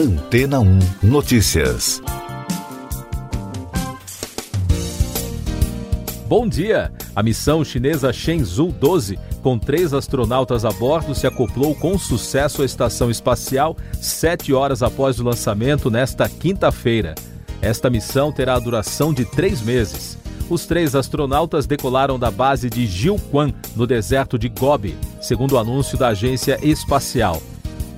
Antena 1 Notícias. Bom dia! A missão chinesa Shenzhou 12, com três astronautas a bordo, se acoplou com sucesso à estação espacial sete horas após o lançamento nesta quinta-feira. Esta missão terá a duração de três meses. Os três astronautas decolaram da base de Jiuquan, no deserto de Gobi, segundo o anúncio da agência espacial.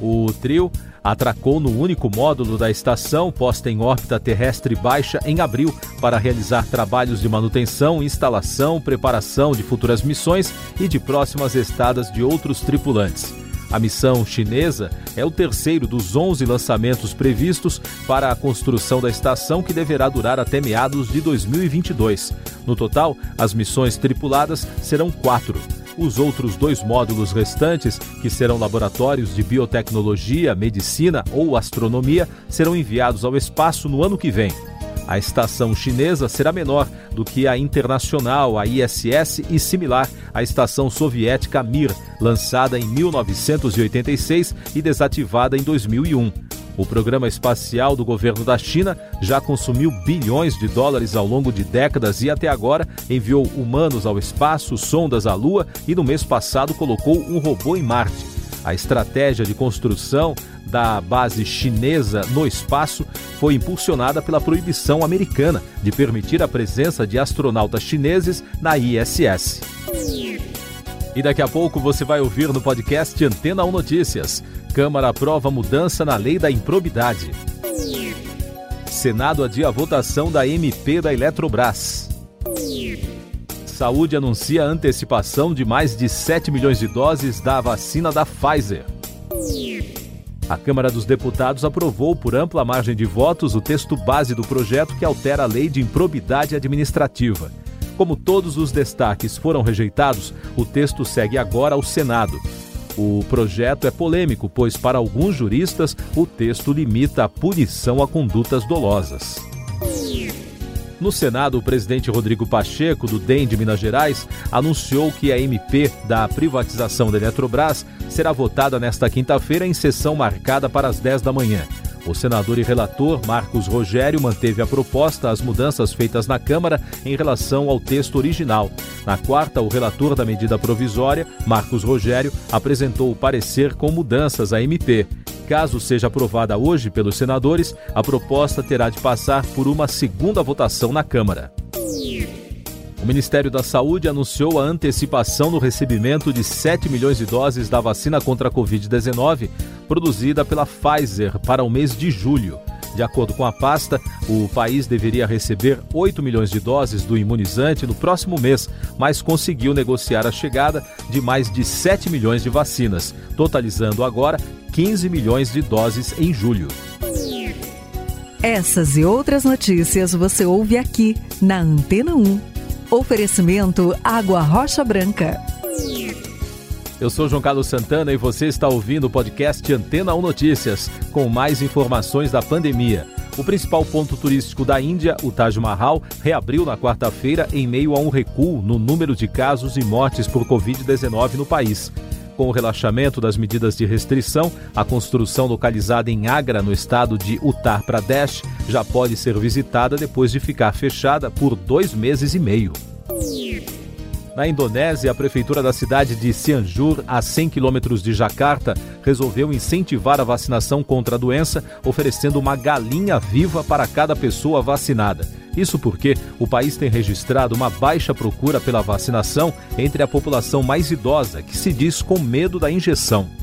O trio atracou no único módulo da estação posta em órbita terrestre baixa em abril para realizar trabalhos de manutenção, instalação, preparação de futuras missões e de próximas estadas de outros tripulantes. A missão chinesa é o terceiro dos 11 lançamentos previstos para a construção da estação, que deverá durar até meados de 2022. No total, as missões tripuladas serão quatro. Os outros dois módulos restantes, que serão laboratórios de biotecnologia, medicina ou astronomia, serão enviados ao espaço no ano que vem. A estação chinesa será menor do que a internacional, a ISS, e similar à estação soviética Mir, lançada em 1986 e desativada em 2001. O programa espacial do governo da China já consumiu bilhões de dólares ao longo de décadas e até agora enviou humanos ao espaço, sondas à Lua e no mês passado colocou um robô em Marte. A estratégia de construção da base chinesa no espaço foi impulsionada pela proibição americana de permitir a presença de astronautas chineses na ISS. E daqui a pouco você vai ouvir no podcast Antena 1 Notícias. Câmara aprova mudança na lei da improbidade. Senado adia a votação da MP da Eletrobras. Saúde anuncia antecipação de mais de 7 milhões de doses da vacina da Pfizer. A Câmara dos Deputados aprovou por ampla margem de votos o texto base do projeto que altera a lei de improbidade administrativa. Como todos os destaques foram rejeitados, o texto segue agora ao Senado. O projeto é polêmico, pois, para alguns juristas, o texto limita a punição a condutas dolosas. No Senado, o presidente Rodrigo Pacheco, do DEM de Minas Gerais, anunciou que a MP da privatização da Eletrobras será votada nesta quinta-feira em sessão marcada para as 10 da manhã. O senador e relator Marcos Rogério manteve a proposta às mudanças feitas na Câmara em relação ao texto original. Na quarta, o relator da medida provisória, Marcos Rogério, apresentou o parecer com mudanças à MP. Caso seja aprovada hoje pelos senadores, a proposta terá de passar por uma segunda votação na Câmara. O Ministério da Saúde anunciou a antecipação no recebimento de 7 milhões de doses da vacina contra a Covid-19 produzida pela Pfizer para o mês de julho. De acordo com a pasta, o país deveria receber 8 milhões de doses do imunizante no próximo mês, mas conseguiu negociar a chegada de mais de 7 milhões de vacinas, totalizando agora 15 milhões de doses em julho. Essas e outras notícias você ouve aqui na Antena 1. Oferecimento Água Rocha Branca. Eu sou João Carlos Santana e você está ouvindo o podcast Antena 1 Notícias, com mais informações da pandemia. O principal ponto turístico da Índia, o Taj Mahal, reabriu na quarta-feira em meio a um recuo no número de casos e mortes por Covid-19 no país. Com o relaxamento das medidas de restrição, a construção localizada em Agra, no estado de Uttar Pradesh, já pode ser visitada depois de ficar fechada por dois meses e meio. Na Indonésia, a prefeitura da cidade de Cianjur, a 100 quilômetros de Jakarta, resolveu incentivar a vacinação contra a doença, oferecendo uma galinha viva para cada pessoa vacinada. Isso porque o país tem registrado uma baixa procura pela vacinação entre a população mais idosa, que se diz com medo da injeção.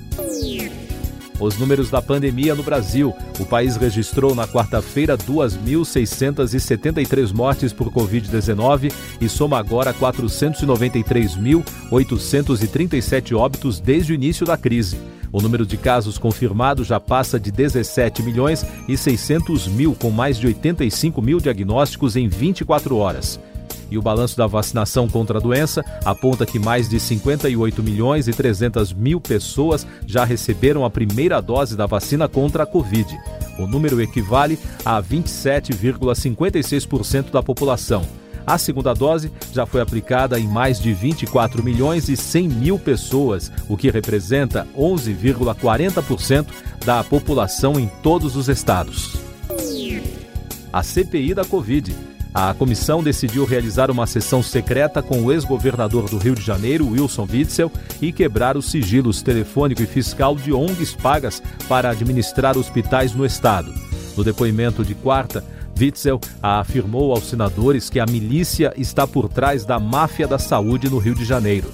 Os números da pandemia no Brasil. O país registrou na quarta-feira 2.673 mortes por Covid-19 e soma agora 493.837 óbitos desde o início da crise. O número de casos confirmados já passa de 17 milhões e 600 mil, com mais de 85 mil diagnósticos em 24 horas. E o balanço da vacinação contra a doença aponta que mais de 58 milhões e 300 mil pessoas já receberam a primeira dose da vacina contra a Covid. O número equivale a 27,56% da população. A segunda dose já foi aplicada em mais de 24 milhões e 100 mil pessoas, o que representa 11,40% da população em todos os estados. A CPI da Covid. A comissão decidiu realizar uma sessão secreta com o ex-governador do Rio de Janeiro, Wilson Witzel, e quebrar os sigilos telefônico e fiscal de ONGs pagas para administrar hospitais no estado. No depoimento de quarta, Witzel afirmou aos senadores que a milícia está por trás da máfia da saúde no Rio de Janeiro.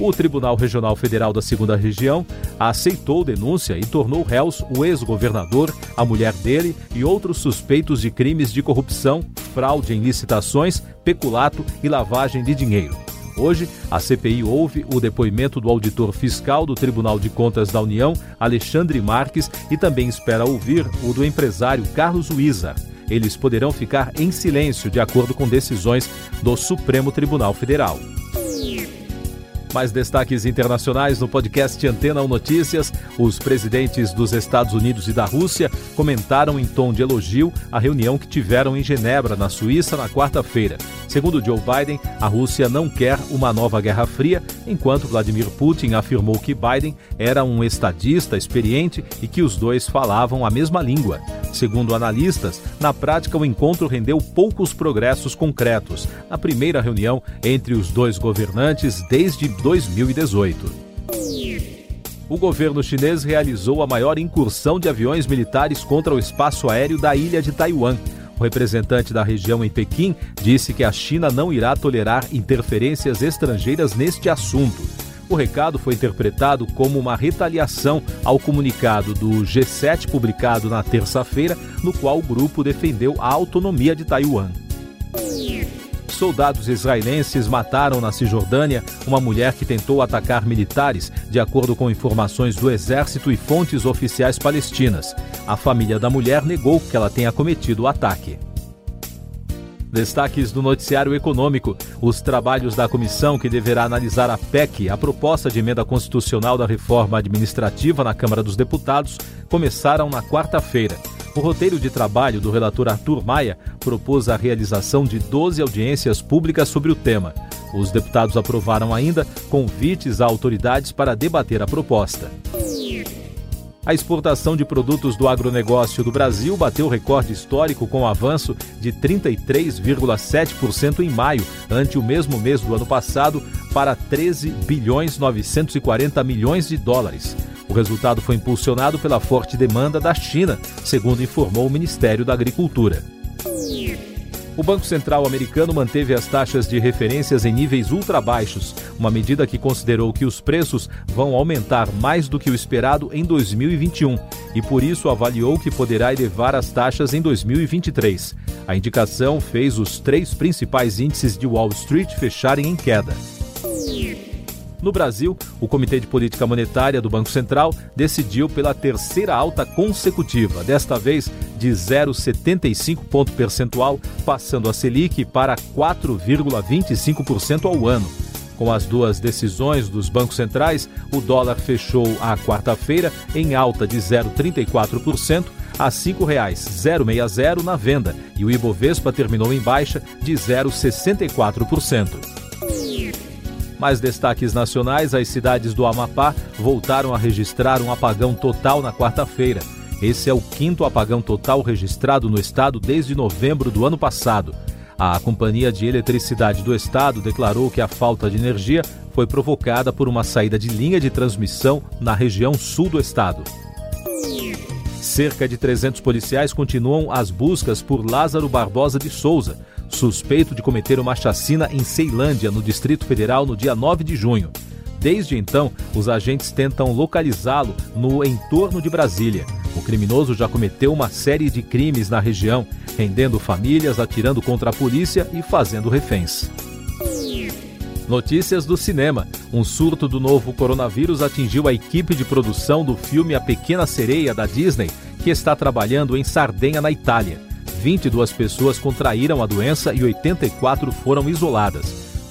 O Tribunal Regional Federal da Segunda Região aceitou denúncia e tornou réus o ex-governador, a mulher dele e outros suspeitos de crimes de corrupção, fraude em licitações, peculato e lavagem de dinheiro. Hoje, a CPI ouve o depoimento do auditor fiscal do Tribunal de Contas da União, Alexandre Marques, e também espera ouvir o do empresário Carlos Wizard eles poderão ficar em silêncio de acordo com decisões do Supremo Tribunal Federal. Mais destaques internacionais no podcast Antena 1 Notícias. Os presidentes dos Estados Unidos e da Rússia comentaram em tom de elogio a reunião que tiveram em Genebra, na Suíça, na quarta-feira. Segundo Joe Biden, a Rússia não quer uma nova Guerra Fria, enquanto Vladimir Putin afirmou que Biden era um estadista experiente e que os dois falavam a mesma língua. Segundo analistas, na prática o encontro rendeu poucos progressos concretos na primeira reunião entre os dois governantes desde 2018. O governo chinês realizou a maior incursão de aviões militares contra o espaço aéreo da ilha de Taiwan. O representante da região em Pequim disse que a China não irá tolerar interferências estrangeiras neste assunto. O recado foi interpretado como uma retaliação ao comunicado do G7 publicado na terça-feira, no qual o grupo defendeu a autonomia de Taiwan soldados israelenses mataram na Cisjordânia uma mulher que tentou atacar militares, de acordo com informações do exército e fontes oficiais palestinas. A família da mulher negou que ela tenha cometido o ataque. Destaques do noticiário econômico: os trabalhos da comissão que deverá analisar a PEC, a proposta de emenda constitucional da reforma administrativa na Câmara dos Deputados, começaram na quarta-feira. O roteiro de trabalho do relator Arthur Maia propôs a realização de 12 audiências públicas sobre o tema. Os deputados aprovaram ainda convites a autoridades para debater a proposta. A exportação de produtos do agronegócio do Brasil bateu recorde histórico com um avanço de 33,7% em maio, ante o mesmo mês do ano passado, para 13 bilhões 940 milhões de dólares. O resultado foi impulsionado pela forte demanda da China, segundo informou o Ministério da Agricultura. O Banco Central americano manteve as taxas de referências em níveis ultra baixos, uma medida que considerou que os preços vão aumentar mais do que o esperado em 2021 e por isso avaliou que poderá elevar as taxas em 2023. A indicação fez os três principais índices de Wall Street fecharem em queda. No Brasil, o Comitê de Política Monetária do Banco Central decidiu pela terceira alta consecutiva, desta vez de 0,75 ponto percentual, passando a Selic para 4,25% ao ano. Com as duas decisões dos bancos centrais, o dólar fechou a quarta-feira em alta de 0,34% a R$ 5,060 na venda e o Ibovespa terminou em baixa de 0,64%. Mais destaques nacionais: as cidades do Amapá voltaram a registrar um apagão total na quarta-feira. Esse é o quinto apagão total registrado no estado desde novembro do ano passado. A Companhia de Eletricidade do Estado declarou que a falta de energia foi provocada por uma saída de linha de transmissão na região sul do estado. Cerca de 300 policiais continuam as buscas por Lázaro Barbosa de Souza, suspeito de cometer uma chacina em Ceilândia, no Distrito Federal, no dia 9 de junho. Desde então, os agentes tentam localizá-lo no entorno de Brasília. O criminoso já cometeu uma série de crimes na região, rendendo famílias, atirando contra a polícia e fazendo reféns. Notícias do cinema. Um surto do novo coronavírus atingiu a equipe de produção do filme A Pequena Sereia da Disney, que está trabalhando em Sardenha, na Itália. 22 pessoas contraíram a doença e 84 foram isoladas.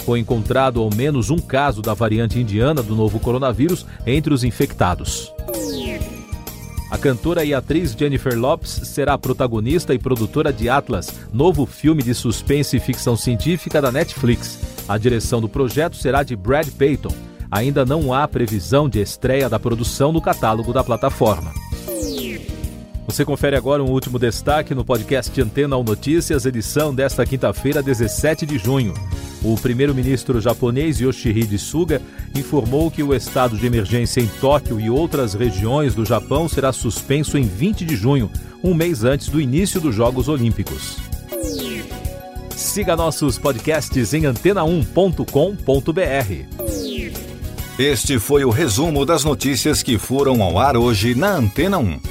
Foi encontrado ao menos um caso da variante indiana do novo coronavírus entre os infectados. A cantora e atriz Jennifer Lopes será protagonista e produtora de Atlas, novo filme de suspense e ficção científica da Netflix. A direção do projeto será de Brad Payton. Ainda não há previsão de estreia da produção no catálogo da plataforma. Você confere agora um último destaque no podcast Antena ou Notícias, edição desta quinta-feira, 17 de junho. O primeiro-ministro japonês Yoshihide Suga informou que o estado de emergência em Tóquio e outras regiões do Japão será suspenso em 20 de junho, um mês antes do início dos Jogos Olímpicos. Siga nossos podcasts em antena1.com.br. Este foi o resumo das notícias que foram ao ar hoje na Antena 1.